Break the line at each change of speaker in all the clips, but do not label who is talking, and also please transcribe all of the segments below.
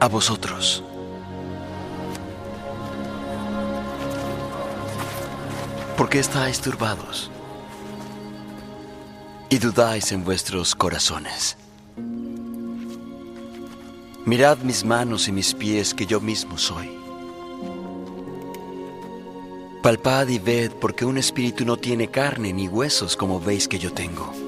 A vosotros. ¿Por qué estáis turbados? Y dudáis en vuestros corazones. Mirad mis manos y mis pies que yo mismo soy. Palpad y ved porque un espíritu no tiene carne ni huesos como veis que yo tengo.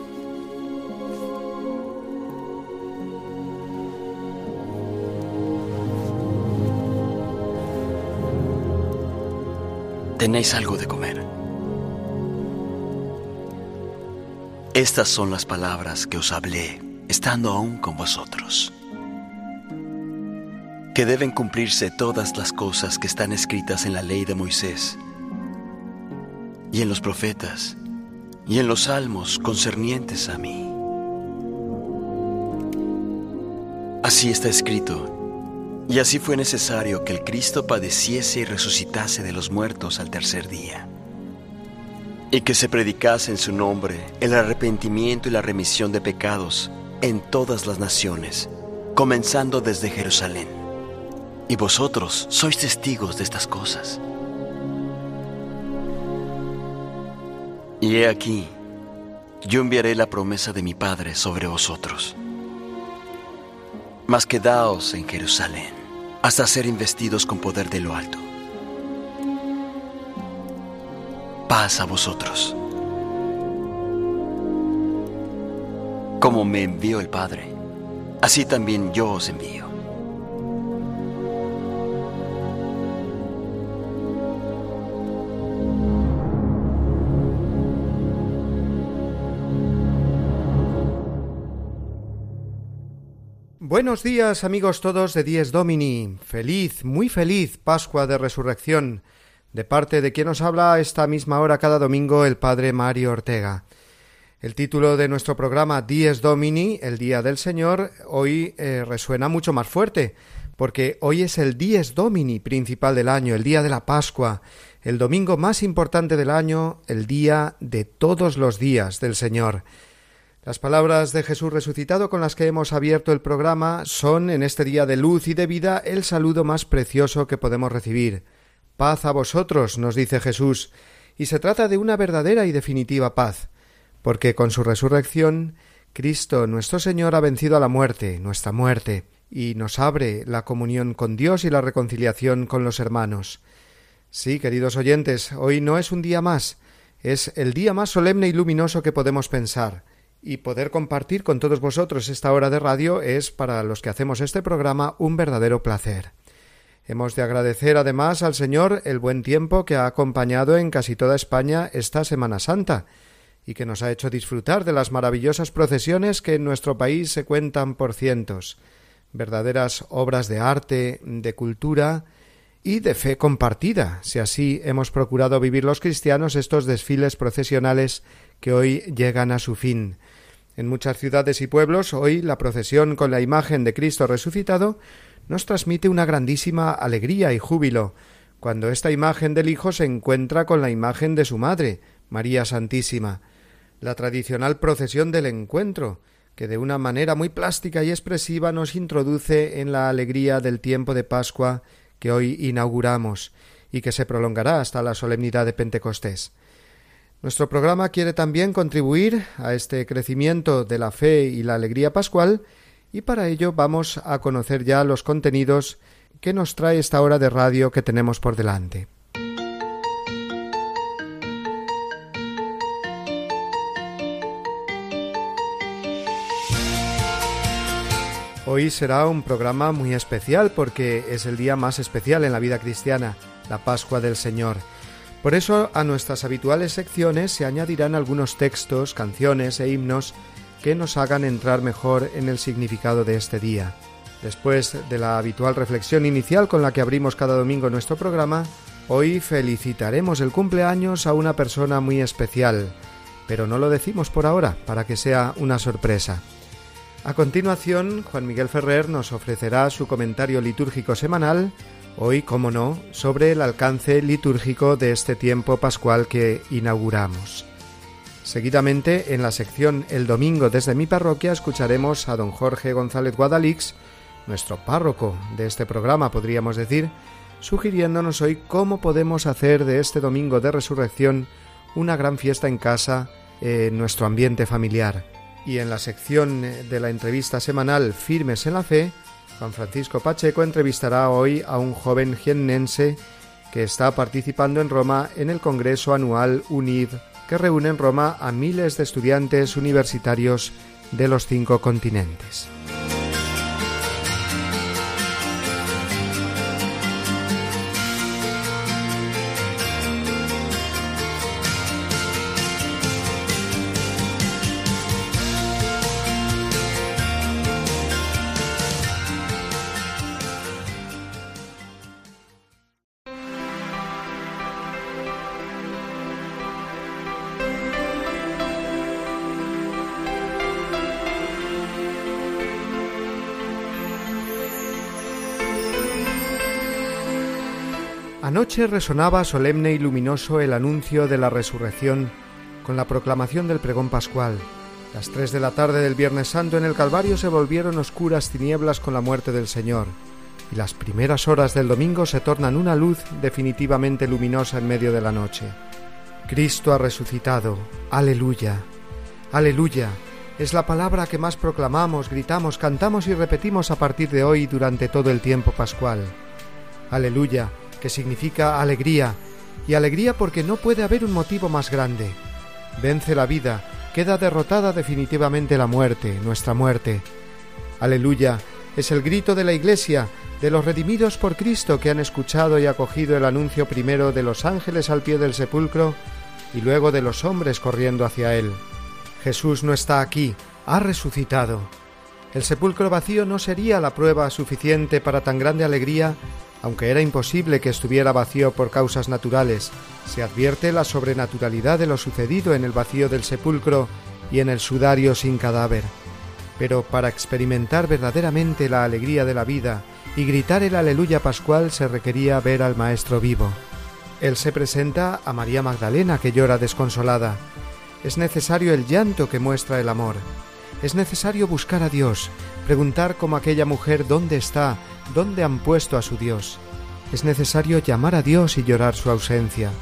Tenéis algo de comer. Estas son las palabras que os hablé estando aún con vosotros. Que deben cumplirse todas las cosas que están escritas en la ley de Moisés y en los profetas y en los salmos concernientes a mí. Así está escrito y así fue necesario que el Cristo padeciese y resucitase de los muertos al tercer día, y que se predicase en su nombre el arrepentimiento y la remisión de pecados en todas las naciones, comenzando desde Jerusalén. Y vosotros sois testigos de estas cosas. Y he aquí, yo enviaré la promesa de mi Padre sobre vosotros. Mas quedaos en Jerusalén hasta ser investidos con poder de lo alto. Paz a vosotros. Como me envió el Padre, así también yo os envío.
Buenos días amigos todos de Dies Domini. Feliz, muy feliz Pascua de Resurrección. De parte de quien nos habla esta misma hora cada domingo el Padre Mario Ortega. El título de nuestro programa Dies Domini, el Día del Señor, hoy eh, resuena mucho más fuerte, porque hoy es el Dies Domini principal del año, el día de la Pascua, el domingo más importante del año, el día de todos los días del Señor. Las palabras de Jesús resucitado con las que hemos abierto el programa son, en este día de luz y de vida, el saludo más precioso que podemos recibir. Paz a vosotros, nos dice Jesús, y se trata de una verdadera y definitiva paz, porque con su resurrección Cristo nuestro Señor ha vencido a la muerte, nuestra muerte, y nos abre la comunión con Dios y la reconciliación con los hermanos. Sí, queridos oyentes, hoy no es un día más, es el día más solemne y luminoso que podemos pensar, y poder compartir con todos vosotros esta hora de radio es para los que hacemos este programa un verdadero placer. Hemos de agradecer además al Señor el buen tiempo que ha acompañado en casi toda España esta Semana Santa y que nos ha hecho disfrutar de las maravillosas procesiones que en nuestro país se cuentan por cientos, verdaderas obras de arte, de cultura y de fe compartida, si así hemos procurado vivir los cristianos estos desfiles procesionales que hoy llegan a su fin. En muchas ciudades y pueblos hoy la procesión con la imagen de Cristo resucitado nos transmite una grandísima alegría y júbilo, cuando esta imagen del Hijo se encuentra con la imagen de su Madre, María Santísima, la tradicional procesión del encuentro, que de una manera muy plástica y expresiva nos introduce en la alegría del tiempo de Pascua que hoy inauguramos y que se prolongará hasta la solemnidad de Pentecostés. Nuestro programa quiere también contribuir a este crecimiento de la fe y la alegría pascual y para ello vamos a conocer ya los contenidos que nos trae esta hora de radio que tenemos por delante. Hoy será un programa muy especial porque es el día más especial en la vida cristiana, la Pascua del Señor. Por eso a nuestras habituales secciones se añadirán algunos textos, canciones e himnos que nos hagan entrar mejor en el significado de este día. Después de la habitual reflexión inicial con la que abrimos cada domingo nuestro programa, hoy felicitaremos el cumpleaños a una persona muy especial, pero no lo decimos por ahora, para que sea una sorpresa. A continuación, Juan Miguel Ferrer nos ofrecerá su comentario litúrgico semanal Hoy, como no, sobre el alcance litúrgico de este tiempo pascual que inauguramos. Seguidamente, en la sección El Domingo desde mi parroquia, escucharemos a don Jorge González Guadalix, nuestro párroco de este programa, podríamos decir, sugiriéndonos hoy cómo podemos hacer de este Domingo de Resurrección una gran fiesta en casa, en nuestro ambiente familiar. Y en la sección de la entrevista semanal Firmes en la Fe, Juan Francisco Pacheco entrevistará hoy a un joven jiennense que está participando en Roma en el Congreso Anual UNID, que reúne en Roma a miles de estudiantes universitarios de los cinco continentes. Anoche resonaba solemne y luminoso el anuncio de la resurrección con la proclamación del pregón pascual. Las tres de la tarde del Viernes Santo en el Calvario se volvieron oscuras tinieblas con la muerte del Señor, y las primeras horas del domingo se tornan una luz definitivamente luminosa en medio de la noche. Cristo ha resucitado. Aleluya. Aleluya. Es la palabra que más proclamamos, gritamos, cantamos y repetimos a partir de hoy durante todo el tiempo pascual. Aleluya que significa alegría, y alegría porque no puede haber un motivo más grande. Vence la vida, queda derrotada definitivamente la muerte, nuestra muerte. Aleluya, es el grito de la Iglesia, de los redimidos por Cristo que han escuchado y acogido el anuncio primero de los ángeles al pie del sepulcro y luego de los hombres corriendo hacia él. Jesús no está aquí, ha resucitado. El sepulcro vacío no sería la prueba suficiente para tan grande alegría aunque era imposible que estuviera vacío por causas naturales, se advierte la sobrenaturalidad de lo sucedido en el vacío del sepulcro y en el sudario sin cadáver. Pero para experimentar verdaderamente la alegría de la vida y gritar el aleluya pascual se requería ver al Maestro vivo. Él se presenta a María Magdalena que llora desconsolada. Es necesario el llanto que muestra el amor. Es necesario buscar a Dios, preguntar como aquella mujer dónde está dónde han puesto a su Dios. Es necesario llamar a Dios y llorar su ausencia,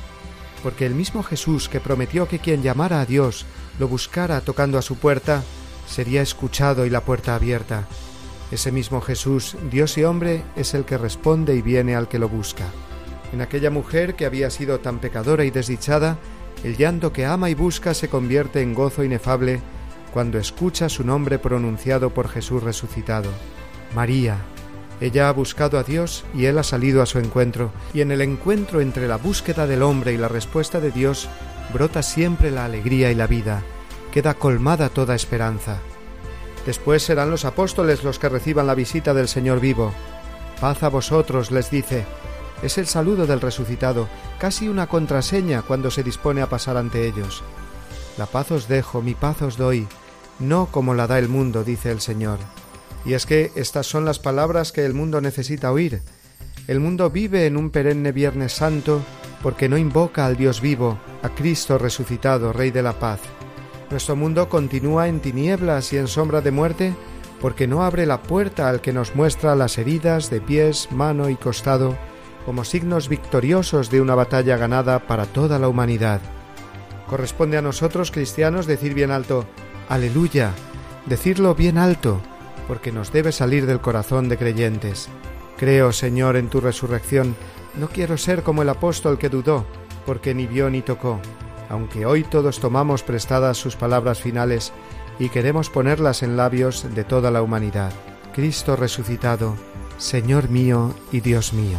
porque el mismo Jesús que prometió que quien llamara a Dios lo buscara tocando a su puerta, sería escuchado y la puerta abierta. Ese mismo Jesús, Dios y hombre, es el que responde y viene al que lo busca. En aquella mujer que había sido tan pecadora y desdichada, el llanto que ama y busca se convierte en gozo inefable cuando escucha su nombre pronunciado por Jesús resucitado. María, ella ha buscado a Dios y Él ha salido a su encuentro, y en el encuentro entre la búsqueda del hombre y la respuesta de Dios brota siempre la alegría y la vida, queda colmada toda esperanza. Después serán los apóstoles los que reciban la visita del Señor vivo. Paz a vosotros, les dice. Es el saludo del resucitado, casi una contraseña cuando se dispone a pasar ante ellos. La paz os dejo, mi paz os doy, no como la da el mundo, dice el Señor. Y es que estas son las palabras que el mundo necesita oír. El mundo vive en un perenne Viernes Santo porque no invoca al Dios vivo, a Cristo resucitado, Rey de la paz. Nuestro mundo continúa en tinieblas y en sombra de muerte porque no abre la puerta al que nos muestra las heridas de pies, mano y costado como signos victoriosos de una batalla ganada para toda la humanidad. Corresponde a nosotros cristianos decir bien alto, aleluya, decirlo bien alto, porque nos debe salir del corazón de creyentes. Creo, Señor, en tu resurrección. No quiero ser como el apóstol que dudó, porque ni vio ni tocó, aunque hoy todos tomamos prestadas sus palabras finales y queremos ponerlas en labios de toda la humanidad. Cristo resucitado, Señor mío y Dios mío.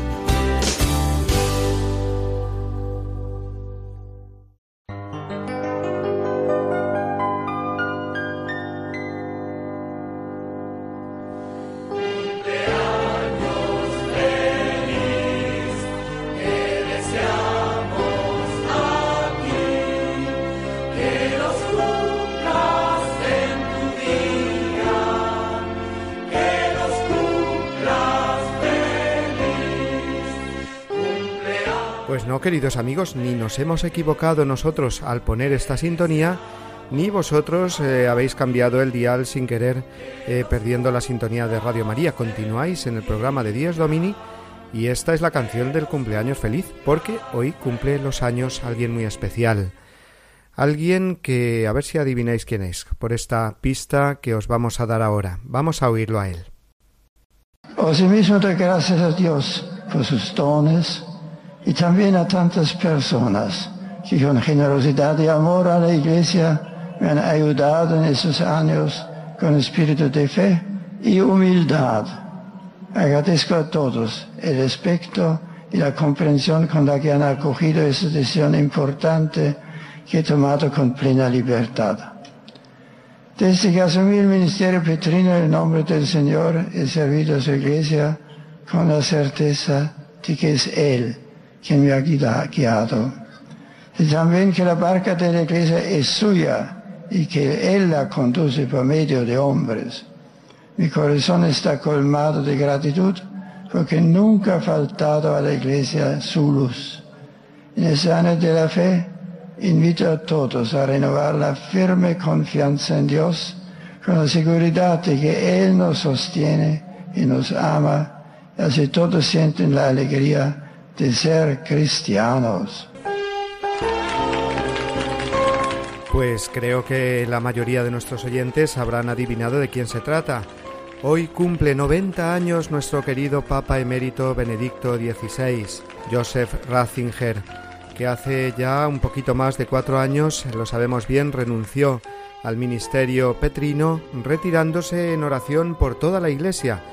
Queridos amigos, ni nos hemos equivocado nosotros al poner esta sintonía, ni vosotros eh, habéis cambiado el dial sin querer, eh, perdiendo la sintonía de Radio María. Continuáis en el programa de Días Domini y esta es la canción del cumpleaños feliz, porque hoy cumple los años alguien muy especial. Alguien que, a ver si adivináis quién es, por esta pista que os vamos a dar ahora. Vamos a oírlo a él.
Os mismo gracias a Dios por sus dones y también a tantas personas que con generosidad y amor a la Iglesia me han ayudado en esos años con espíritu de fe y humildad. Agradezco a todos el respeto y la comprensión con la que han acogido esa decisión importante que he tomado con plena libertad. Desde que asumí el ministerio petrino en el nombre del Señor, he servido a su iglesia con la certeza de que es Él quien me ha guiado. Y también que la barca de la iglesia es suya y que Él la conduce por medio de hombres. Mi corazón está colmado de gratitud porque nunca ha faltado a la iglesia su luz. En ese año de la fe, invito a todos a renovar la firme confianza en Dios con la seguridad de que Él nos sostiene y nos ama, y así todos sienten la alegría de ser cristianos.
Pues creo que la mayoría de nuestros oyentes habrán adivinado de quién se trata. Hoy cumple 90 años nuestro querido Papa emérito Benedicto XVI, Joseph Ratzinger, que hace ya un poquito más de cuatro años, lo sabemos bien, renunció al ministerio petrino, retirándose en oración por toda la Iglesia.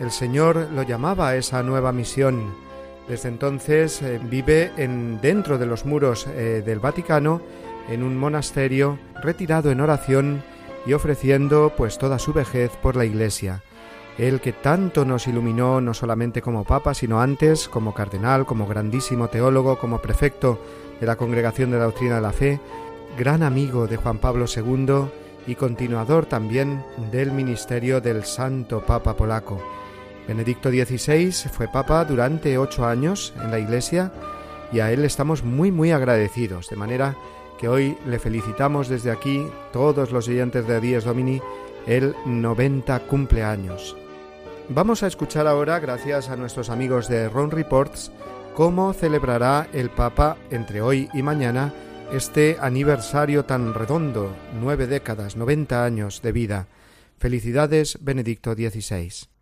El Señor lo llamaba a esa nueva misión desde entonces eh, vive en, dentro de los muros eh, del Vaticano, en un monasterio, retirado en oración y ofreciendo pues toda su vejez por la Iglesia. Él que tanto nos iluminó no solamente como papa, sino antes como cardenal, como grandísimo teólogo, como prefecto de la Congregación de la Doctrina de la Fe, gran amigo de Juan Pablo II y continuador también del ministerio del Santo Papa Polaco. Benedicto XVI fue papa durante ocho años en la Iglesia y a él estamos muy muy agradecidos, de manera que hoy le felicitamos desde aquí, todos los oyentes de Díaz Domini, el 90 cumpleaños. Vamos a escuchar ahora, gracias a nuestros amigos de Ron Reports, cómo celebrará el Papa entre hoy y mañana este aniversario tan redondo, nueve décadas, 90 años de vida. Felicidades, Benedicto XVI.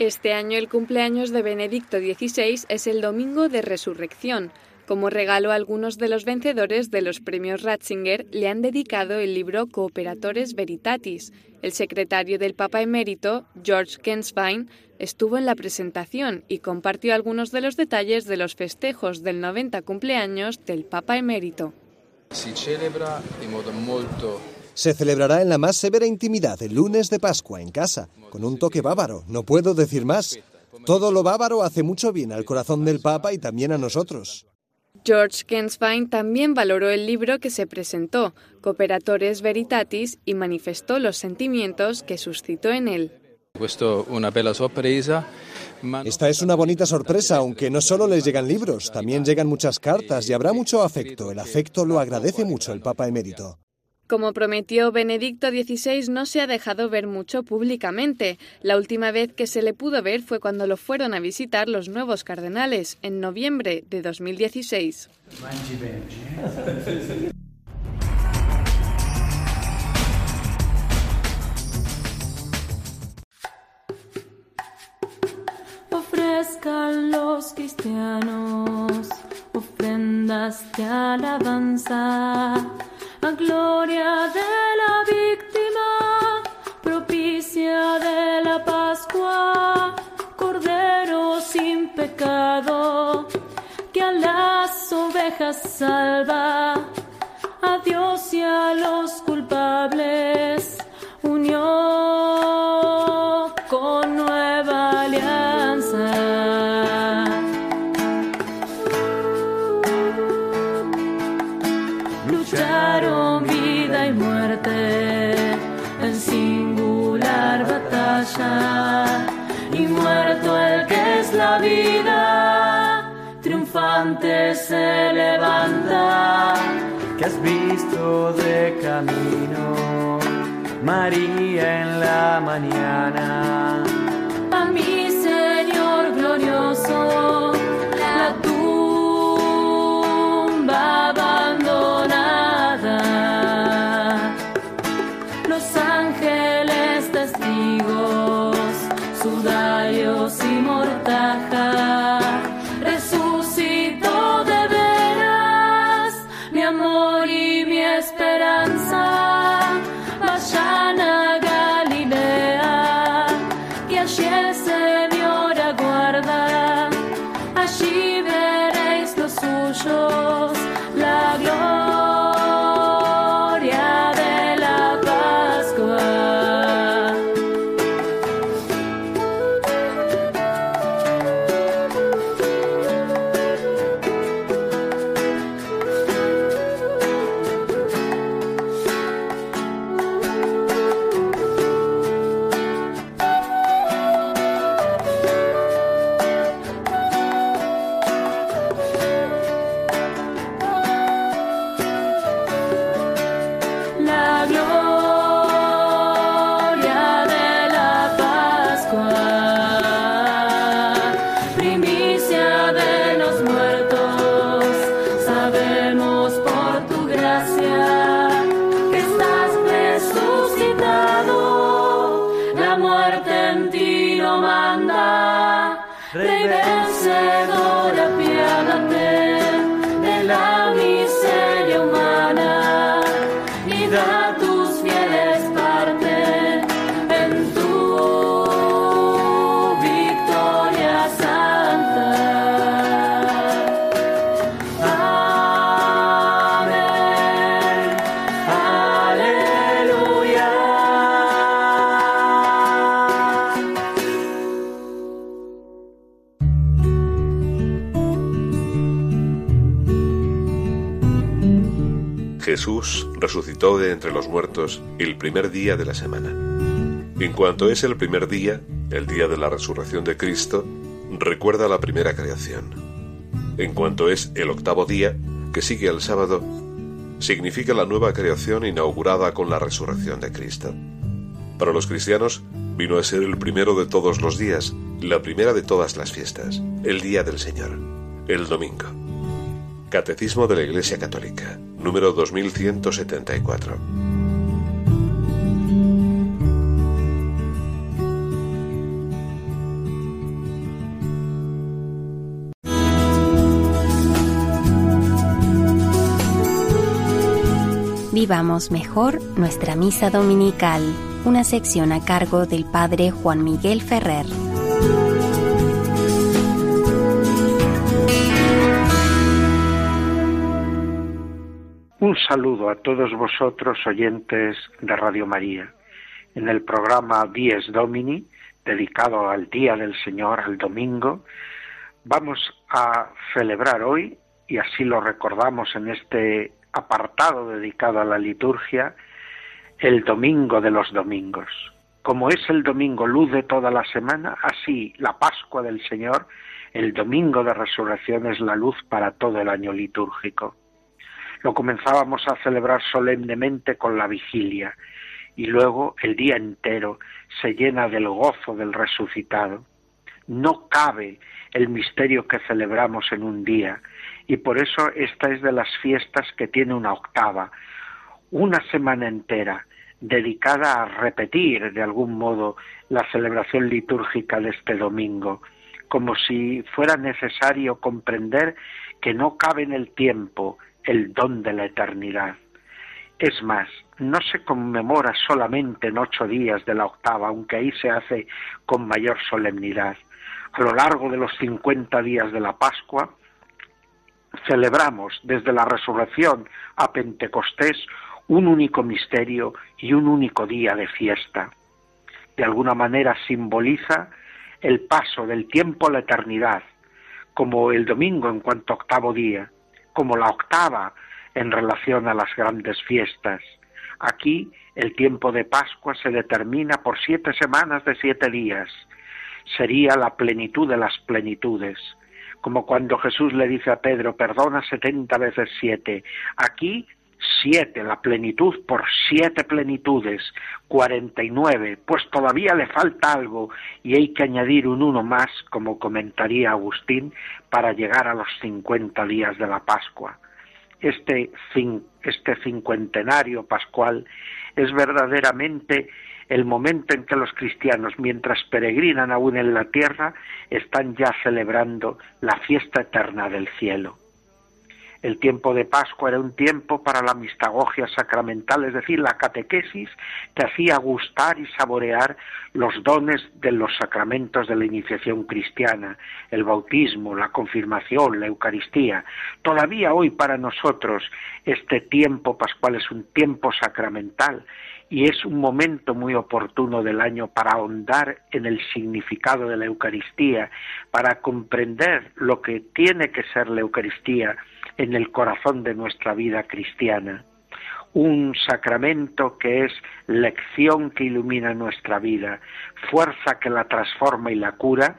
Este año el cumpleaños de Benedicto XVI es el Domingo de Resurrección. Como regalo algunos de los vencedores de los premios Ratzinger le han dedicado el libro Cooperatores Veritatis. El secretario del Papa emérito, George Kenswein, estuvo en la presentación y compartió algunos de los detalles de los festejos del 90 cumpleaños del Papa emérito.
Se celebra modo molto
se celebrará en la más severa intimidad el lunes de Pascua en casa, con un toque bávaro, no puedo decir más. Todo lo bávaro hace mucho bien al corazón del Papa y también a nosotros.
George Kenswein también valoró el libro que se presentó, Cooperatores Veritatis, y manifestó los sentimientos que suscitó en él.
Esta es una bonita sorpresa, aunque no solo les llegan libros, también llegan muchas cartas y habrá mucho afecto. El afecto lo agradece mucho el Papa emérito.
Como prometió Benedicto XVI, no se ha dejado ver mucho públicamente. La última vez que se le pudo ver fue cuando lo fueron a visitar los nuevos cardenales, en noviembre de 2016.
Ofrezcan los cristianos ofrendas de alabanza a gloria de la víctima, propicia de la Pascua, Cordero sin pecado, que a las ovejas salva, a Dios y a los culpables,
camino María en la mañana
entre los muertos el primer día de la semana. En cuanto es el primer día, el día de la resurrección de Cristo, recuerda la primera creación. En cuanto es el octavo día, que sigue al sábado, significa la nueva creación inaugurada con la resurrección de Cristo. Para los cristianos, vino a ser el primero de todos los días, la primera de todas las fiestas, el día del Señor, el domingo. Catecismo de la Iglesia Católica, número 2174.
Vivamos mejor nuestra misa dominical, una sección a cargo del Padre Juan Miguel Ferrer.
Saludo a todos vosotros oyentes de Radio María. En el programa Dies Domini, dedicado al Día del Señor, al domingo, vamos a celebrar hoy, y así lo recordamos en este apartado dedicado a la liturgia, el Domingo de los Domingos. Como es el domingo luz de toda la semana, así la Pascua del Señor, el domingo de resurrección es la luz para todo el año litúrgico. Lo comenzábamos a celebrar solemnemente con la vigilia y luego el día entero se llena del gozo del resucitado. No cabe el misterio que celebramos en un día y por eso esta es de las fiestas que tiene una octava, una semana entera dedicada a repetir de algún modo la celebración litúrgica de este domingo, como si fuera necesario comprender que no cabe en el tiempo el don de la eternidad. Es más, no se conmemora solamente en ocho días de la octava, aunque ahí se hace con mayor solemnidad. A lo largo de los cincuenta días de la Pascua, celebramos desde la resurrección a Pentecostés un único misterio y un único día de fiesta. De alguna manera simboliza el paso del tiempo a la eternidad, como el domingo en cuanto octavo día, como la octava en relación a las grandes fiestas. Aquí el tiempo de Pascua se determina por siete semanas de siete días. Sería la plenitud de las plenitudes, como cuando Jesús le dice a Pedro, perdona setenta veces siete. Aquí siete, la plenitud por siete plenitudes, cuarenta y nueve, pues todavía le falta algo y hay que añadir un uno más, como comentaría Agustín, para llegar a los cincuenta días de la Pascua. Este, este cincuentenario pascual es verdaderamente el momento en que los cristianos, mientras peregrinan aún en la tierra, están ya celebrando la fiesta eterna del cielo. El tiempo de Pascua era un tiempo para la mistagogia sacramental, es decir, la catequesis que hacía gustar y saborear los dones de los sacramentos de la iniciación cristiana, el bautismo, la confirmación, la Eucaristía. Todavía hoy para nosotros este tiempo pascual es un tiempo sacramental y es un momento muy oportuno del año para ahondar en el significado de la Eucaristía, para comprender lo que tiene que ser la Eucaristía en el corazón de nuestra vida cristiana. Un sacramento que es lección que ilumina nuestra vida, fuerza que la transforma y la cura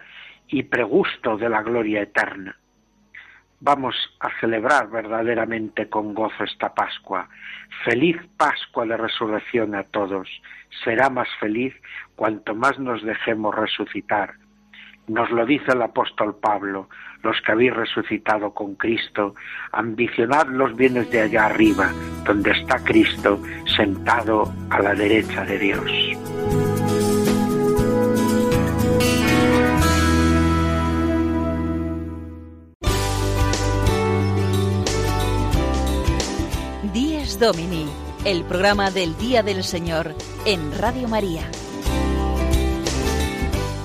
y pregusto de la gloria eterna. Vamos a celebrar verdaderamente con gozo esta Pascua. Feliz Pascua de resurrección a todos. Será más feliz cuanto más nos dejemos resucitar nos lo dice el apóstol Pablo, los que habéis resucitado con Cristo, ambicionad los bienes de allá arriba, donde está Cristo sentado a la derecha de Dios.
Domini, el programa del Día del Señor en Radio María.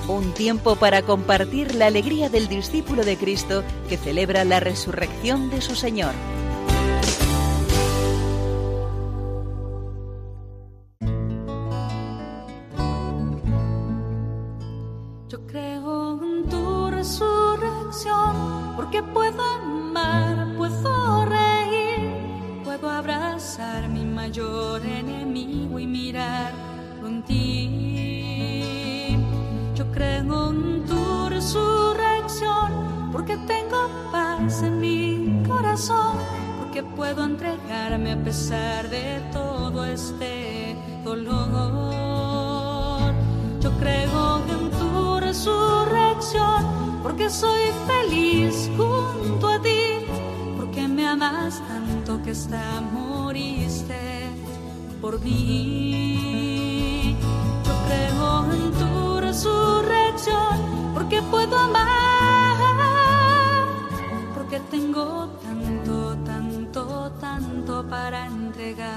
Un tiempo para compartir la alegría del discípulo de Cristo que celebra la resurrección de su Señor.
Yo creo en tu resurrección porque puedo tengo paz en mi corazón, porque puedo entregarme a pesar de todo este dolor. Yo creo en tu resurrección porque soy feliz junto a ti, porque me amas tanto que hasta moriste por mí. Yo creo en tu resurrección porque puedo amar, tengo tanto, tanto, tanto para entregar.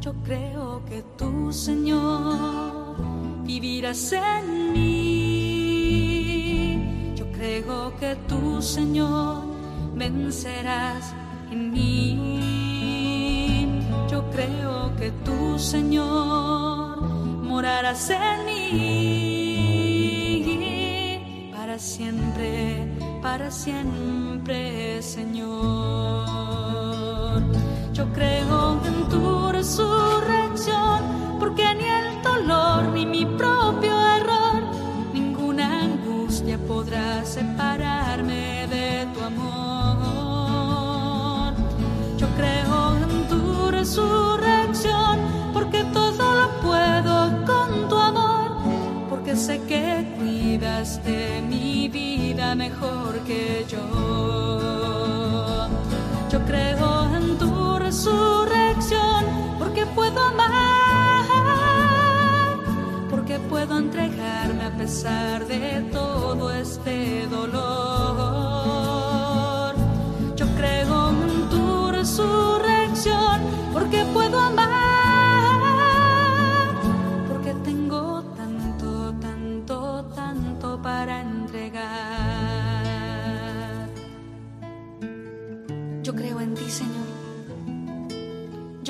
Yo creo que tú, Señor, vivirás en mí. Yo creo que tú, Señor, vencerás en mí. Yo creo que tú, Señor, morarás en mí. Para siempre, para siempre, Señor. Yo creo en tu resurrección porque ni el dolor ni mi propio error, ninguna angustia podrá separarme de tu amor. Yo creo en tu resurrección, porque todo lo puedo con tu amor, porque sé que cuidas de mi vida mejor que yo. Yo creo en tu resurrección, porque puedo amar, porque puedo entregarme a pesar de todo este dolor. Yo creo en tu resurrección, porque puedo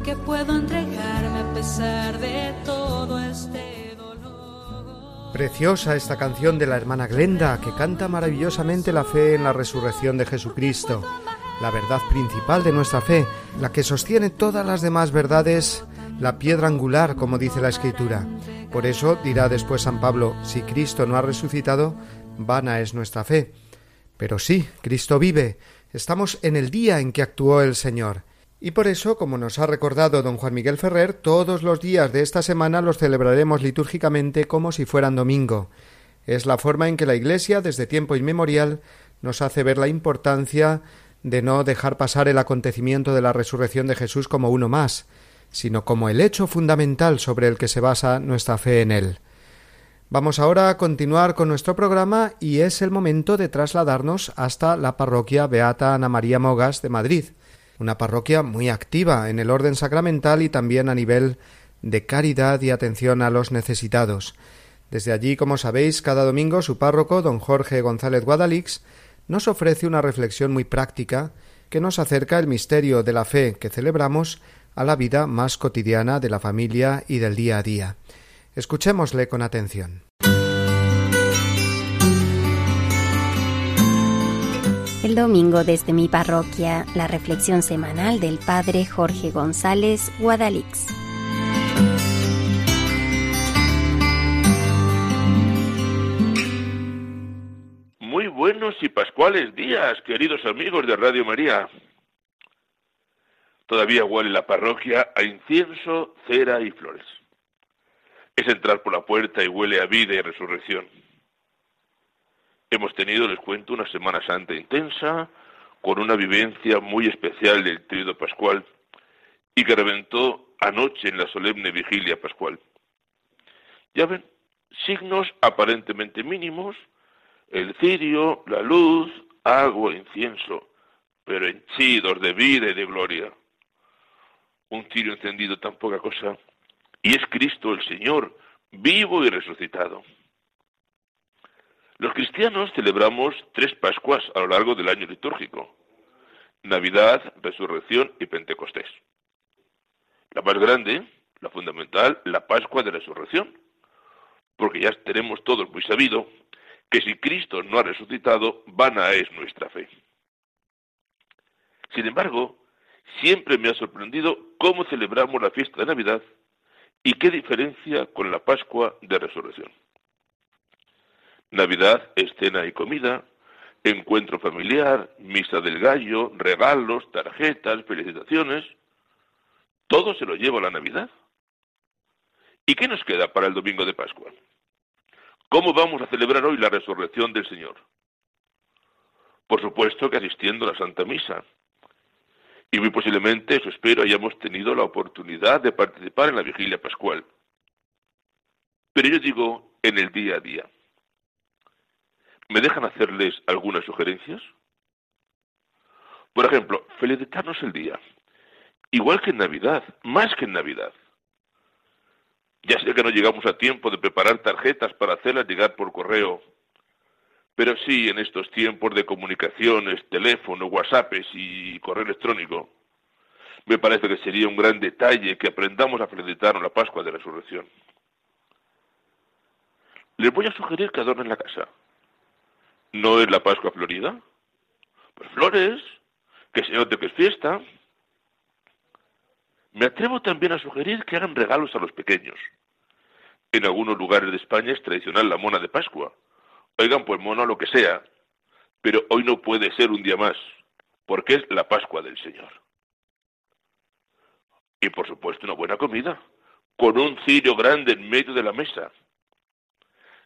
porque puedo entregarme a pesar de todo este dolor.
Preciosa esta canción de la hermana Glenda, que canta maravillosamente la fe en la resurrección de Jesucristo, la verdad principal de nuestra fe, la que sostiene todas las demás verdades, la piedra angular, como dice la Escritura. Por eso dirá después San Pablo, si Cristo no ha resucitado, vana es nuestra fe. Pero sí, Cristo vive. Estamos en el día en que actuó el Señor. Y por eso, como nos ha recordado don Juan Miguel Ferrer, todos los días de esta semana los celebraremos litúrgicamente como si fueran domingo. Es la forma en que la Iglesia, desde tiempo inmemorial, nos hace ver la importancia de no dejar pasar el acontecimiento de la resurrección de Jesús como uno más, sino como el hecho fundamental sobre el que se basa nuestra fe en él. Vamos ahora a continuar con nuestro programa y es el momento de trasladarnos hasta la parroquia Beata Ana María Mogas de Madrid, una parroquia muy activa en el orden sacramental y también a nivel de caridad y atención a los necesitados. Desde allí, como sabéis, cada domingo su párroco, don Jorge González Guadalix, nos ofrece una reflexión muy práctica que nos acerca el misterio de la fe que celebramos a la vida más cotidiana de la familia y del día a día. Escuchémosle con atención.
El domingo desde mi parroquia, la reflexión semanal del Padre Jorge González Guadalix.
Muy buenos y pascuales días, queridos amigos de Radio María. Todavía huele la parroquia a incienso, cera y flores. Es entrar por la puerta y huele a vida y resurrección. Hemos tenido, les cuento, una Semana Santa intensa, con una vivencia muy especial del tríodo pascual y que reventó anoche en la solemne vigilia pascual. Ya ven, signos aparentemente mínimos, el cirio, la luz, agua, incienso, pero henchidos de vida y de gloria. Un cirio encendido tan poca cosa, y es Cristo el Señor, vivo y resucitado. Los cristianos celebramos tres Pascuas a lo largo del año litúrgico. Navidad, Resurrección y Pentecostés. La más grande, la fundamental, la Pascua de Resurrección. Porque ya tenemos todos muy sabido que si Cristo no ha resucitado, vana es nuestra fe. Sin embargo, siempre me ha sorprendido cómo celebramos la fiesta de Navidad y qué diferencia con la Pascua de Resurrección. Navidad, escena y comida, encuentro familiar, misa del gallo, regalos, tarjetas, felicitaciones. Todo se lo lleva a la Navidad. ¿Y qué nos queda para el domingo de Pascua? ¿Cómo vamos a celebrar hoy la resurrección del Señor? Por supuesto que asistiendo a la Santa Misa. Y muy posiblemente, eso espero, hayamos tenido la oportunidad de participar en la vigilia pascual. Pero yo digo en el día a día. ¿Me dejan hacerles algunas sugerencias? Por ejemplo, felicitarnos el día. Igual que en Navidad, más que en Navidad. Ya sé que no llegamos a tiempo de preparar tarjetas para hacerlas llegar por correo, pero sí en estos tiempos de comunicaciones, teléfono, WhatsApp y correo electrónico, me parece que sería un gran detalle que aprendamos a felicitar la Pascua de Resurrección. Les voy a sugerir que adornen la casa. ¿No es la Pascua Florida? Pues flores, que se note que es fiesta. Me atrevo también a sugerir que hagan regalos a los pequeños. En algunos lugares de España es tradicional la mona de Pascua. Oigan, pues mono lo que sea, pero hoy no puede ser un día más, porque es la Pascua del Señor. Y por supuesto una buena comida, con un cirio grande en medio de la mesa.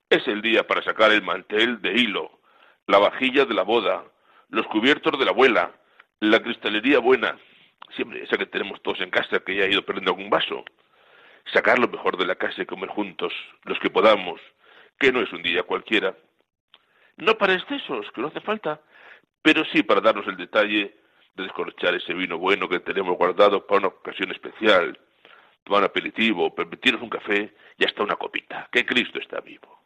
Es el día para sacar el mantel de hilo, la vajilla de la boda, los cubiertos de la abuela, la cristalería buena, siempre esa que tenemos todos en casa que ya ha ido perdiendo algún vaso. Sacar lo mejor de la casa y comer juntos, los que podamos, que no es un día cualquiera. No para excesos, que no hace falta, pero sí para darnos el detalle de descorchar ese vino bueno que tenemos guardado para una ocasión especial, tomar un aperitivo, permitirnos un café y hasta una copita, que Cristo está vivo.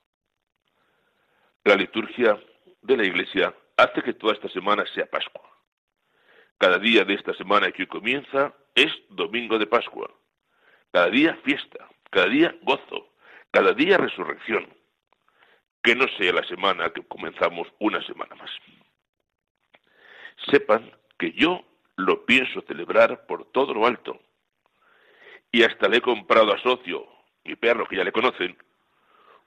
La liturgia de la Iglesia hace que toda esta semana sea Pascua. Cada día de esta semana que comienza es domingo de Pascua. Cada día fiesta, cada día gozo, cada día resurrección. Que no sea la semana que comenzamos una semana más. Sepan que yo lo pienso celebrar por todo lo alto. Y hasta le he comprado a Socio, mi perro que ya le conocen,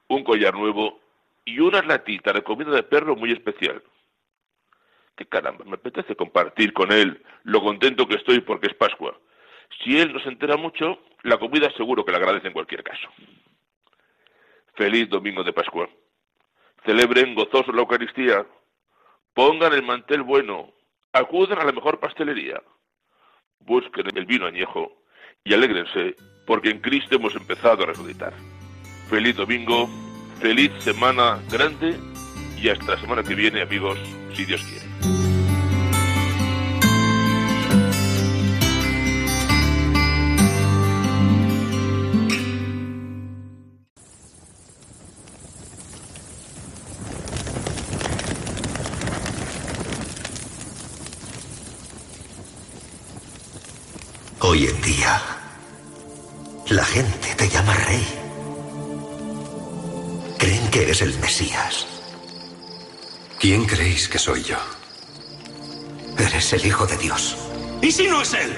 un collar nuevo y una latita de comida de perro muy especial. Que caramba, me apetece compartir con él lo contento que estoy porque es Pascua. Si él no se entera mucho, la comida seguro que le agradece en cualquier caso. Feliz domingo de Pascua. Celebren gozoso la Eucaristía. Pongan el mantel bueno, Acudan a la mejor pastelería, busquen el vino añejo y alégrense, porque en Cristo hemos empezado a resucitar. Feliz domingo, feliz semana grande y hasta la semana que viene, amigos, si Dios quiere.
Creéis que soy yo?
Eres el Hijo de Dios.
¿Y si no es Él?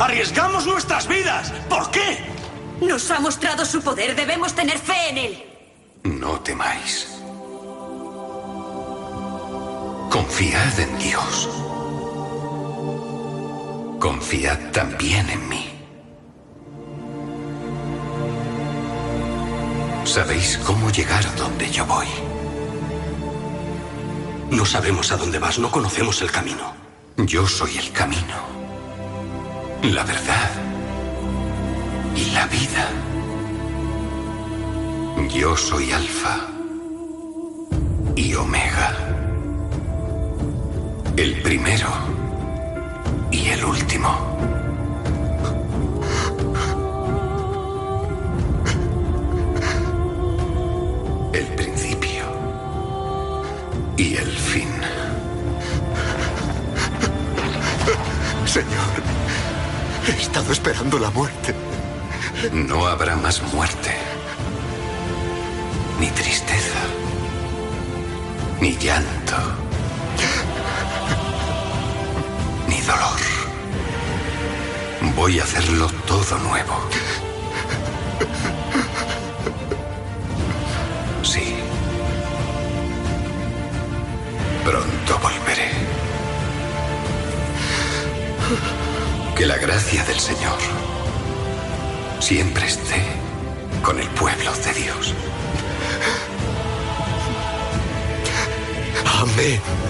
Arriesgamos nuestras vidas. ¿Por qué?
Nos ha mostrado su poder. Debemos tener fe en Él.
No temáis. Confiad en Dios confiad también en mí. Sabéis cómo llegar donde yo voy.
No sabemos a dónde vas, no conocemos el camino.
Yo soy el camino, la verdad y la vida. Yo soy Alfa y Omega. El primero y el último. El principio y el
Señor, he estado esperando la muerte.
No habrá más muerte, ni tristeza, ni llanto dolor. Voy a hacerlo todo nuevo. Que la gracia del Señor siempre esté con el pueblo de Dios.
Amén.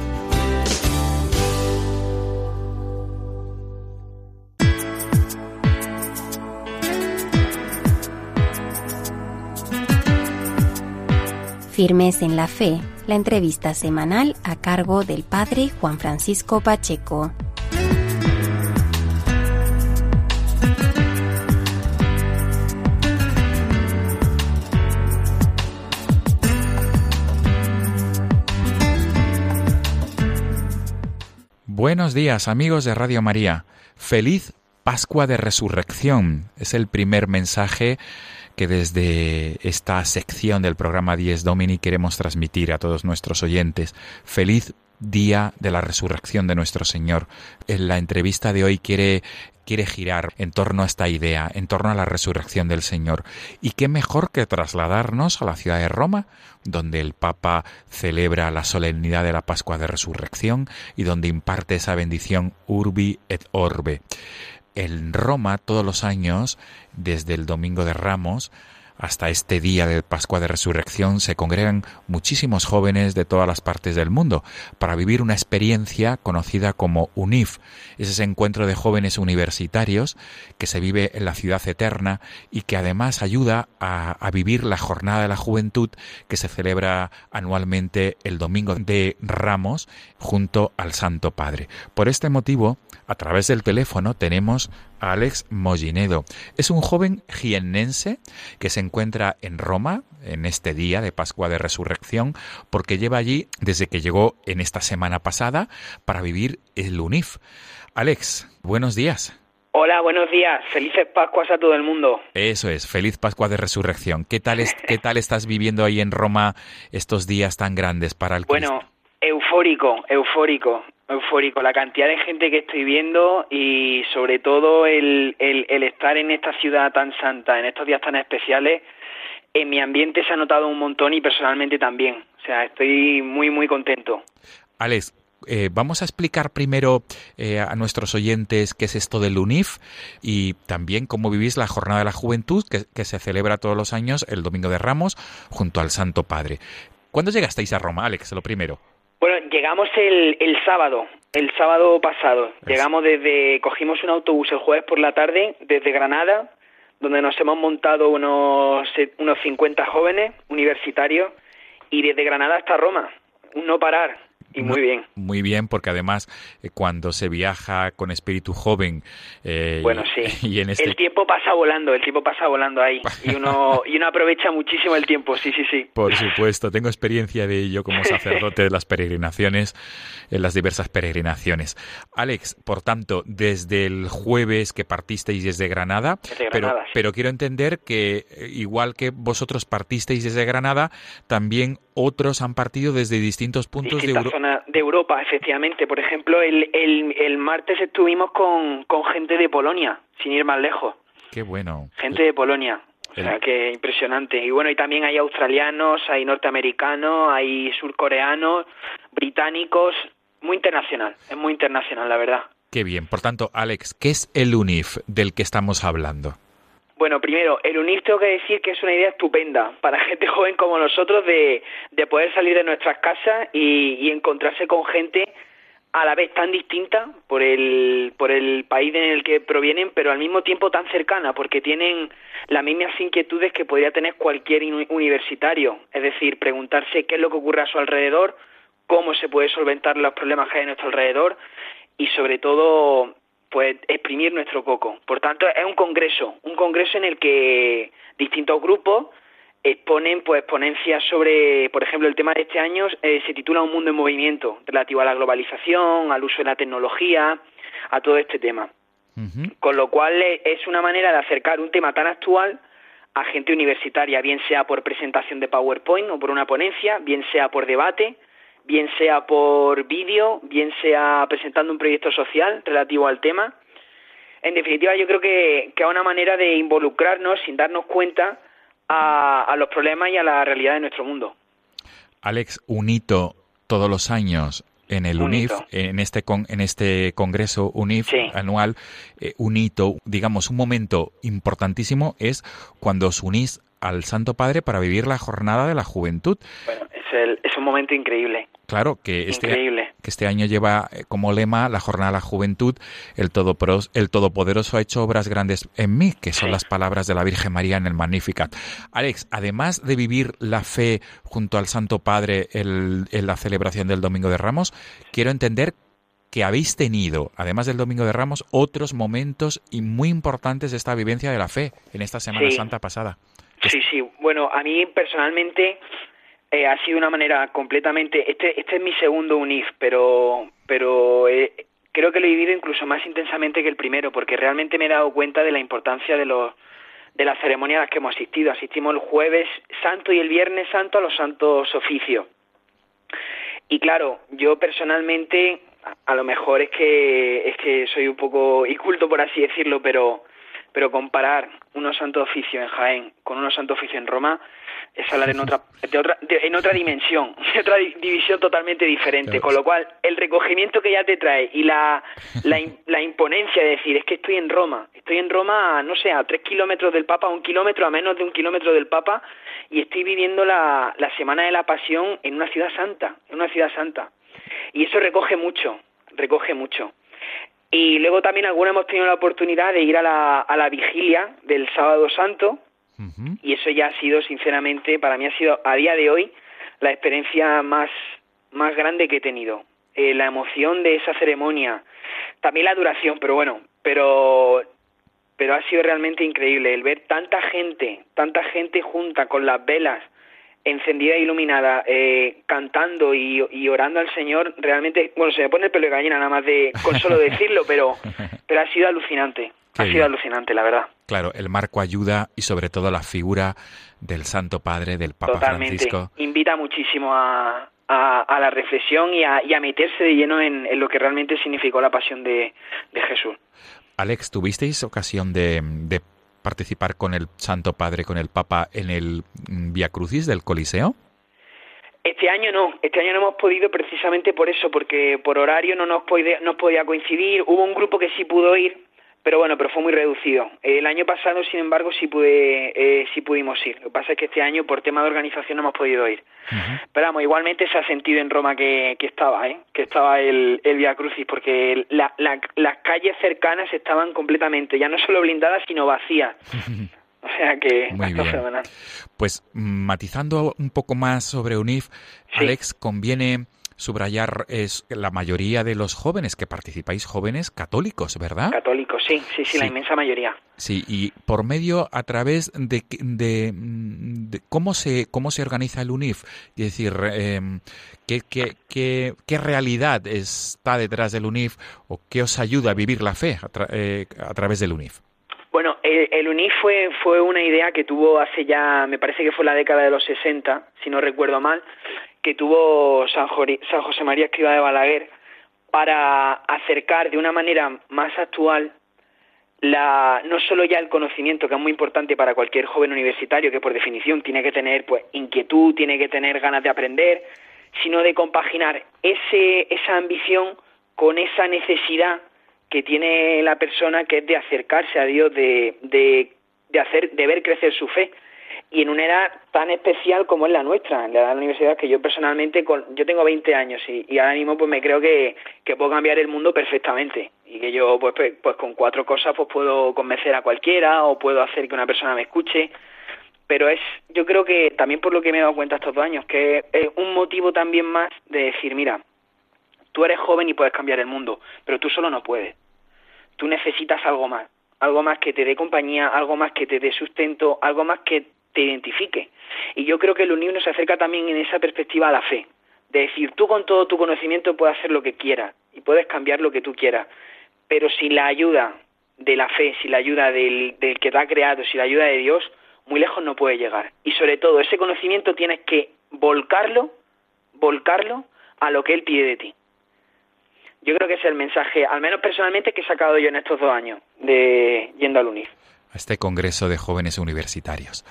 Firmes en la Fe, la entrevista semanal a cargo del Padre Juan Francisco Pacheco.
Buenos días amigos de Radio María. Feliz Pascua de Resurrección. Es el primer mensaje desde esta sección del programa 10 Domini queremos transmitir a todos nuestros oyentes. Feliz día de la resurrección de nuestro Señor. En la entrevista de hoy quiere quiere girar en torno a esta idea, en torno a la resurrección del Señor. Y qué mejor que trasladarnos a la ciudad de Roma, donde el Papa celebra la solemnidad de la Pascua de Resurrección y donde imparte esa bendición Urbi et Orbe. En Roma todos los años, desde el Domingo de Ramos, hasta este día de Pascua de Resurrección se congregan muchísimos jóvenes de todas las partes del mundo para vivir una experiencia conocida como UNIF. Es ese encuentro de jóvenes universitarios que se vive en la ciudad eterna y que además ayuda a, a vivir la jornada de la juventud que se celebra anualmente el Domingo de Ramos junto al Santo Padre. Por este motivo, a través del teléfono tenemos Alex Mollinedo. Es un joven jiennense que se encuentra en Roma en este día de Pascua de Resurrección porque lleva allí desde que llegó en esta semana pasada para vivir el UNIF. Alex, buenos días.
Hola, buenos días. Felices Pascuas a todo el mundo.
Eso es, feliz Pascua de Resurrección. ¿Qué tal, es, qué tal estás viviendo ahí en Roma estos días tan grandes para el
Bueno, eufórico, eufórico eufórico la cantidad de gente que estoy viendo y sobre todo el, estar en esta ciudad tan santa, en estos días tan especiales, en mi ambiente se ha notado un montón y personalmente también. O sea, estoy muy, muy contento.
Alex, eh, vamos a explicar primero eh, a nuestros oyentes qué es esto del UNIF y también cómo vivís la Jornada de la Juventud que se celebra todos los años el Domingo de Ramos junto al Santo Padre. ¿Cuándo llegasteis a Roma, Alex? Lo primero.
Bueno, llegamos el, el sábado, el sábado pasado. Llegamos desde, cogimos un autobús el jueves por la tarde desde Granada, donde nos hemos montado unos, unos 50 jóvenes universitarios y desde Granada hasta Roma, un no parar. Y muy bien.
Muy bien, porque además eh, cuando se viaja con espíritu joven...
Eh, bueno, sí.
Y en este...
El tiempo pasa volando, el tiempo pasa volando ahí. Y uno, y uno aprovecha muchísimo el tiempo, sí, sí, sí.
Por supuesto, tengo experiencia de ello como sacerdote de las peregrinaciones, en las diversas peregrinaciones. Alex, por tanto, desde el jueves que partisteis desde Granada,
desde
pero,
Granada sí.
pero quiero entender que eh, igual que vosotros partisteis desde Granada, también otros han partido desde distintos puntos
Distintas
de Europa.
De Europa, efectivamente. Por ejemplo, el, el, el martes estuvimos con, con gente de Polonia, sin ir más lejos.
Qué bueno.
Gente de Polonia. O sea, que impresionante. Y bueno, y también hay australianos, hay norteamericanos, hay surcoreanos, británicos, muy internacional, es muy internacional, la verdad.
Qué bien. Por tanto, Alex, ¿qué es el UNIF del que estamos hablando?
Bueno, primero, el UNIF tengo que decir que es una idea estupenda para gente joven como nosotros de, de poder salir de nuestras casas y, y, encontrarse con gente a la vez tan distinta por el, por el país en el que provienen, pero al mismo tiempo tan cercana, porque tienen las mismas inquietudes que podría tener cualquier universitario, es decir, preguntarse qué es lo que ocurre a su alrededor, cómo se puede solventar los problemas que hay a nuestro alrededor y sobre todo pues exprimir nuestro coco. Por tanto, es un congreso, un congreso en el que distintos grupos exponen pues ponencias sobre, por ejemplo, el tema de este año eh, se titula Un mundo en movimiento, relativo a la globalización, al uso de la tecnología, a todo este tema. Con lo cual eh, es una manera de acercar un tema tan actual a gente universitaria, bien sea por presentación de PowerPoint o por una ponencia, bien sea por debate, bien sea por vídeo, bien sea presentando un proyecto social relativo al tema. En definitiva, yo creo que, que es una manera de involucrarnos sin darnos cuenta a, los problemas y a la realidad de nuestro mundo.
Alex, un hito todos los años en el UNIF, en este en este congreso UNIF anual, eh, un hito, digamos, un momento importantísimo es cuando os unís al Santo Padre para vivir la jornada de la juventud.
Bueno, es, es un momento increíble.
Claro, que este, que este año lleva eh, como lema la jornada de la juventud, el, el Todopoderoso ha hecho obras grandes en mí, que son las palabras de la Virgen María en el Magnificat. Alex, además de vivir la fe junto al Santo Padre en la celebración del Domingo de Ramos, quiero entender que habéis tenido, además del Domingo de Ramos, otros momentos y muy importantes de esta vivencia de la fe en esta Semana Santa pasada.
Sí, sí. Bueno, a mí personalmente eh, ha sido una manera completamente. Este, este es mi segundo UNIF, pero, pero eh, creo que lo he vivido incluso más intensamente que el primero, porque realmente me he dado cuenta de la importancia de los de las ceremonias a las que hemos asistido. Asistimos el jueves santo y el viernes santo a los santos oficios. Y claro, yo personalmente, a lo mejor es que es que soy un poco inculto por así decirlo, pero pero comparar unos santos oficios en Jaén con unos santos oficios en Roma es hablar en otra, de otra en otra dimensión, en otra división totalmente diferente, con lo cual el recogimiento que ya te trae y la, la, imponencia de decir es que estoy en Roma, estoy en Roma, no sé, a tres kilómetros del Papa, a un kilómetro, a menos de un kilómetro del Papa, y estoy viviendo la, la Semana de la Pasión en una ciudad santa, en una ciudad santa. Y eso recoge mucho, recoge mucho. Y luego también algunos hemos tenido la oportunidad de ir a la, a la vigilia del Sábado Santo, y eso ya ha sido, sinceramente, para mí ha sido a día de hoy la experiencia más, más grande que he tenido. Eh, la emoción de esa ceremonia, también la duración, pero bueno, pero pero ha sido realmente increíble el ver tanta gente, tanta gente junta con las velas encendida e iluminada, eh, cantando y, y, orando al Señor, realmente, bueno, se me pone el pelo de gallina nada más de con solo decirlo, pero, pero ha sido alucinante ha sido alucinante, la verdad.
Claro, el marco ayuda y sobre todo la figura del Santo Padre, del Papa
Totalmente.
Francisco.
Invita muchísimo a, a, la reflexión y a, y a meterse de lleno en, lo que realmente significó la pasión de, de Jesús.
Alex, ¿tuvisteis ocasión de, de, participar con el Santo Padre, con el Papa, en el Via Crucis del Coliseo?
Este año no, este año no hemos podido precisamente por eso, porque por horario no nos podía, no podía coincidir. Hubo un grupo que sí pudo ir, pero bueno, pero fue muy reducido. El año pasado, sin embargo, sí pude, eh, sí pudimos ir. Lo que pasa es que este año, por tema de organización, no hemos podido ir. Pero vamos, igualmente se ha sentido en Roma que, que estaba, ¿eh? que estaba el, el Via Crucis, porque la, las calles cercanas estaban completamente, ya no solo blindadas, sino vacías. O sea que
Muy bien. fenomenal. Pues matizando un poco más sobre UNIF, Alex, conviene subrayar es la mayoría de los jóvenes que participáis, jóvenes católicos, ¿verdad?
Católicos, sí, sí, sí, la inmensa mayoría.
Sí, y por medio, a través de, de, cómo, se, cómo se organiza el UNIF, es decir, em, ¿qué, qué, qué, qué, realidad está detrás del UNIF o qué os ayuda a vivir la fe a, eh, a través del UNIF.
Bueno, el, el, UNIF fue, fue una idea que tuvo hace ya, me parece que fue la década de los 60, si no recuerdo mal, que tuvo San, José María Escriba de Balaguer para acercar de una manera más actual la, no solo ya el conocimiento, que es muy importante para cualquier joven universitario, que por definición tiene que tener pues, inquietud, tiene que tener ganas de aprender, sino de compaginar ese, esa ambición con esa necesidad que tiene la persona que es de acercarse a Dios, de, de, de, hacer, de ver crecer su fe y en una edad tan especial como es la nuestra, en la edad de la universidad, que yo personalmente, con, yo tengo 20 años y, ahora mismo pues me creo que, que, puedo cambiar el mundo perfectamente. Y que yo pues, pues, pues con cuatro cosas pues puedo convencer a cualquiera o puedo hacer que una persona me escuche, pero es, yo creo que también por lo que me he dado cuenta estos dos años, que es un motivo también más de decir, mira, Tú eres joven y puedes cambiar el mundo, pero tú solo no puedes. Tú necesitas algo más, algo más que te dé compañía, algo más que te dé sustento, algo más que te identifique. Y yo creo que el unirnos se acerca también en esa perspectiva a la fe, de decir, tú con todo tu conocimiento puedes hacer lo que quieras y puedes cambiar lo que tú quieras, pero sin la ayuda de la fe, sin la ayuda del, del que te ha creado, sin la ayuda de Dios, muy lejos no puedes llegar. Y sobre todo, ese conocimiento tienes que volcarlo, volcarlo a lo que Él pide de ti. Yo creo que es el mensaje, al menos personalmente, que he sacado yo en estos dos años de yendo al UNIF.
A este Congreso de Jóvenes Universitarios.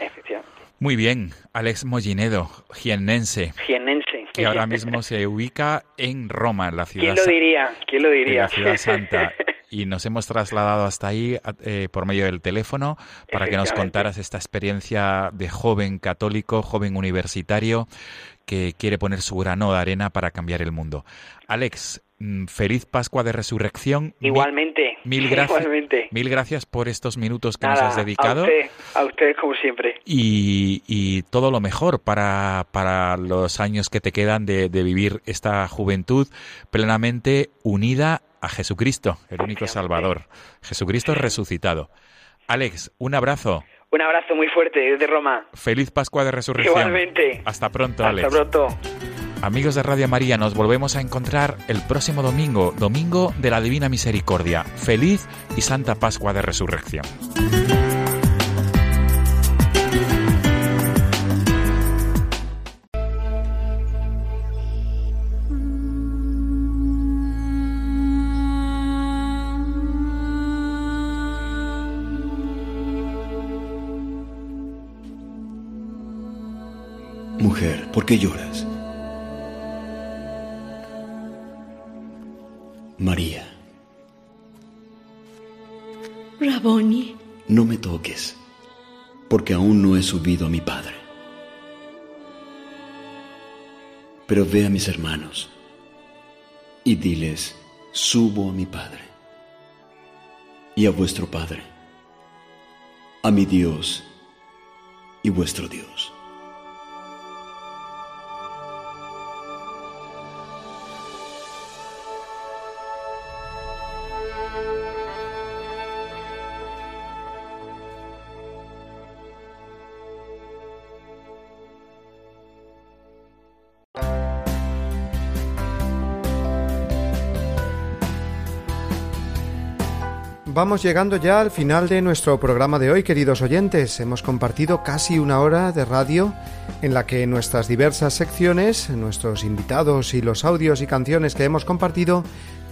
Efectivamente.
Muy bien, Alex Mollinedo, jiennense.
Jiennense.
Que ahora mismo se ubica en Roma, en la ciudad.
¿Quién lo diría? ¿Quién lo diría?
la ciudad santa. Y nos hemos trasladado hasta ahí eh, por medio del teléfono para que nos contaras esta experiencia de joven católico, joven universitario que quiere poner su grano de arena para cambiar el mundo. Alex, feliz Pascua de Resurrección.
Igualmente.
Mil, gracias.
Igualmente.
Mil gracias por estos minutos que nos has dedicado.
A usted, a usted como siempre.
Y, y todo lo mejor para, para, los años que te quedan de, de vivir esta juventud plenamente unida a Jesucristo, el único Salvador. Jesucristo resucitado. Alex, un abrazo.
Un abrazo muy fuerte desde Roma.
Feliz Pascua de Resurrección.
Igualmente.
Hasta pronto,
Hasta
Alex.
pronto.
Amigos de Radio María, nos volvemos a encontrar el próximo domingo, domingo de la Divina Misericordia. Feliz y Santa Pascua de Resurrección.
Mujer, ¿por qué lloras? María,
Raboni,
no me toques, porque aún no he subido a mi Padre. Pero ve a mis hermanos y diles, subo a mi Padre y a vuestro Padre, a mi Dios y vuestro Dios.
Vamos llegando ya al final de nuestro programa de hoy, queridos oyentes. Hemos compartido casi una hora de radio en la que nuestras diversas secciones, nuestros invitados y los audios y canciones que hemos compartido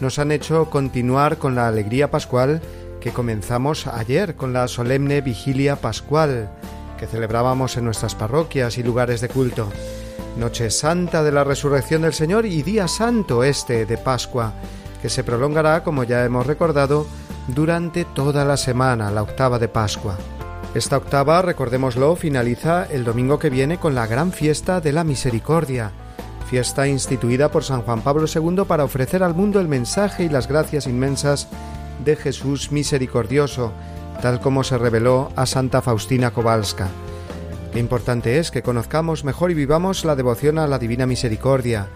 nos han hecho continuar con la alegría pascual que comenzamos ayer con la solemne vigilia pascual que celebrábamos en nuestras parroquias y lugares de culto. Noche Santa de la Resurrección del Señor y Día Santo este de Pascua, que se prolongará, como ya hemos recordado, durante toda la semana, la octava de Pascua. Esta octava, recordémoslo, finaliza el domingo que viene con la gran fiesta de la Misericordia, fiesta instituida por San Juan Pablo II para ofrecer al mundo el mensaje y las gracias inmensas de Jesús misericordioso, tal como se reveló a Santa Faustina Kowalska. Qué importante es que conozcamos mejor y vivamos la devoción a la Divina Misericordia,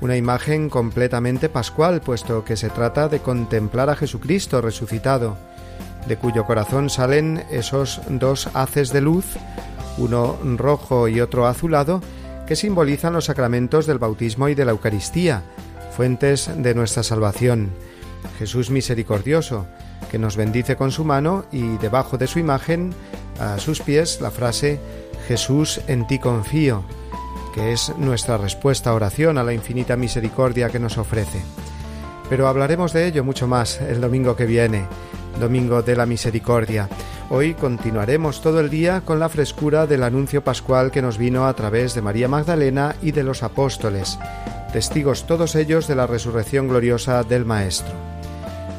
una imagen completamente pascual, puesto que se trata de contemplar a Jesucristo resucitado, de cuyo corazón salen esos dos haces de luz, uno rojo y otro azulado, que simbolizan los sacramentos del bautismo y de la Eucaristía, fuentes de nuestra salvación. Jesús misericordioso, que nos bendice con su mano y debajo de su imagen, a sus pies, la frase Jesús en ti confío, que es nuestra respuesta a oración a la infinita misericordia que nos ofrece. Pero hablaremos de ello mucho más el domingo que viene, Domingo de la Misericordia. Hoy continuaremos todo el día con la frescura del anuncio pascual que nos vino a través de María Magdalena y de los apóstoles, testigos todos ellos de la resurrección gloriosa del Maestro.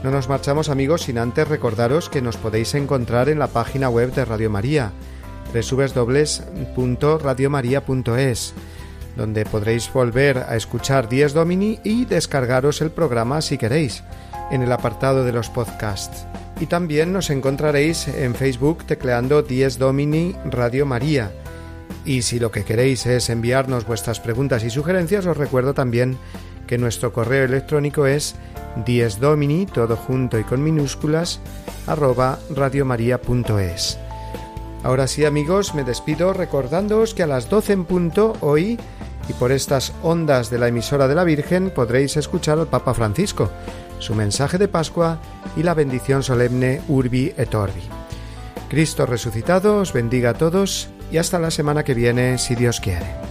No nos marchamos amigos sin antes recordaros que nos podéis encontrar en la página web de Radio María, www.radiomaria.es, donde podréis volver a escuchar Dies Domini y descargaros el programa si queréis, en el apartado de los podcasts. Y también nos encontraréis en Facebook tecleando Dies Domini Radio María. Y si lo que queréis es enviarnos vuestras preguntas y sugerencias, os recuerdo también que nuestro correo electrónico es diesdomini, todo junto y con minúsculas, arroba radiomaria.es. Ahora sí amigos, me despido recordándoos que a las 12 en punto hoy y por estas ondas de la emisora de la Virgen podréis escuchar al Papa Francisco, su mensaje de Pascua y la bendición solemne Urbi et Orbi. Cristo resucitado os bendiga a todos y hasta la semana que viene, si Dios quiere.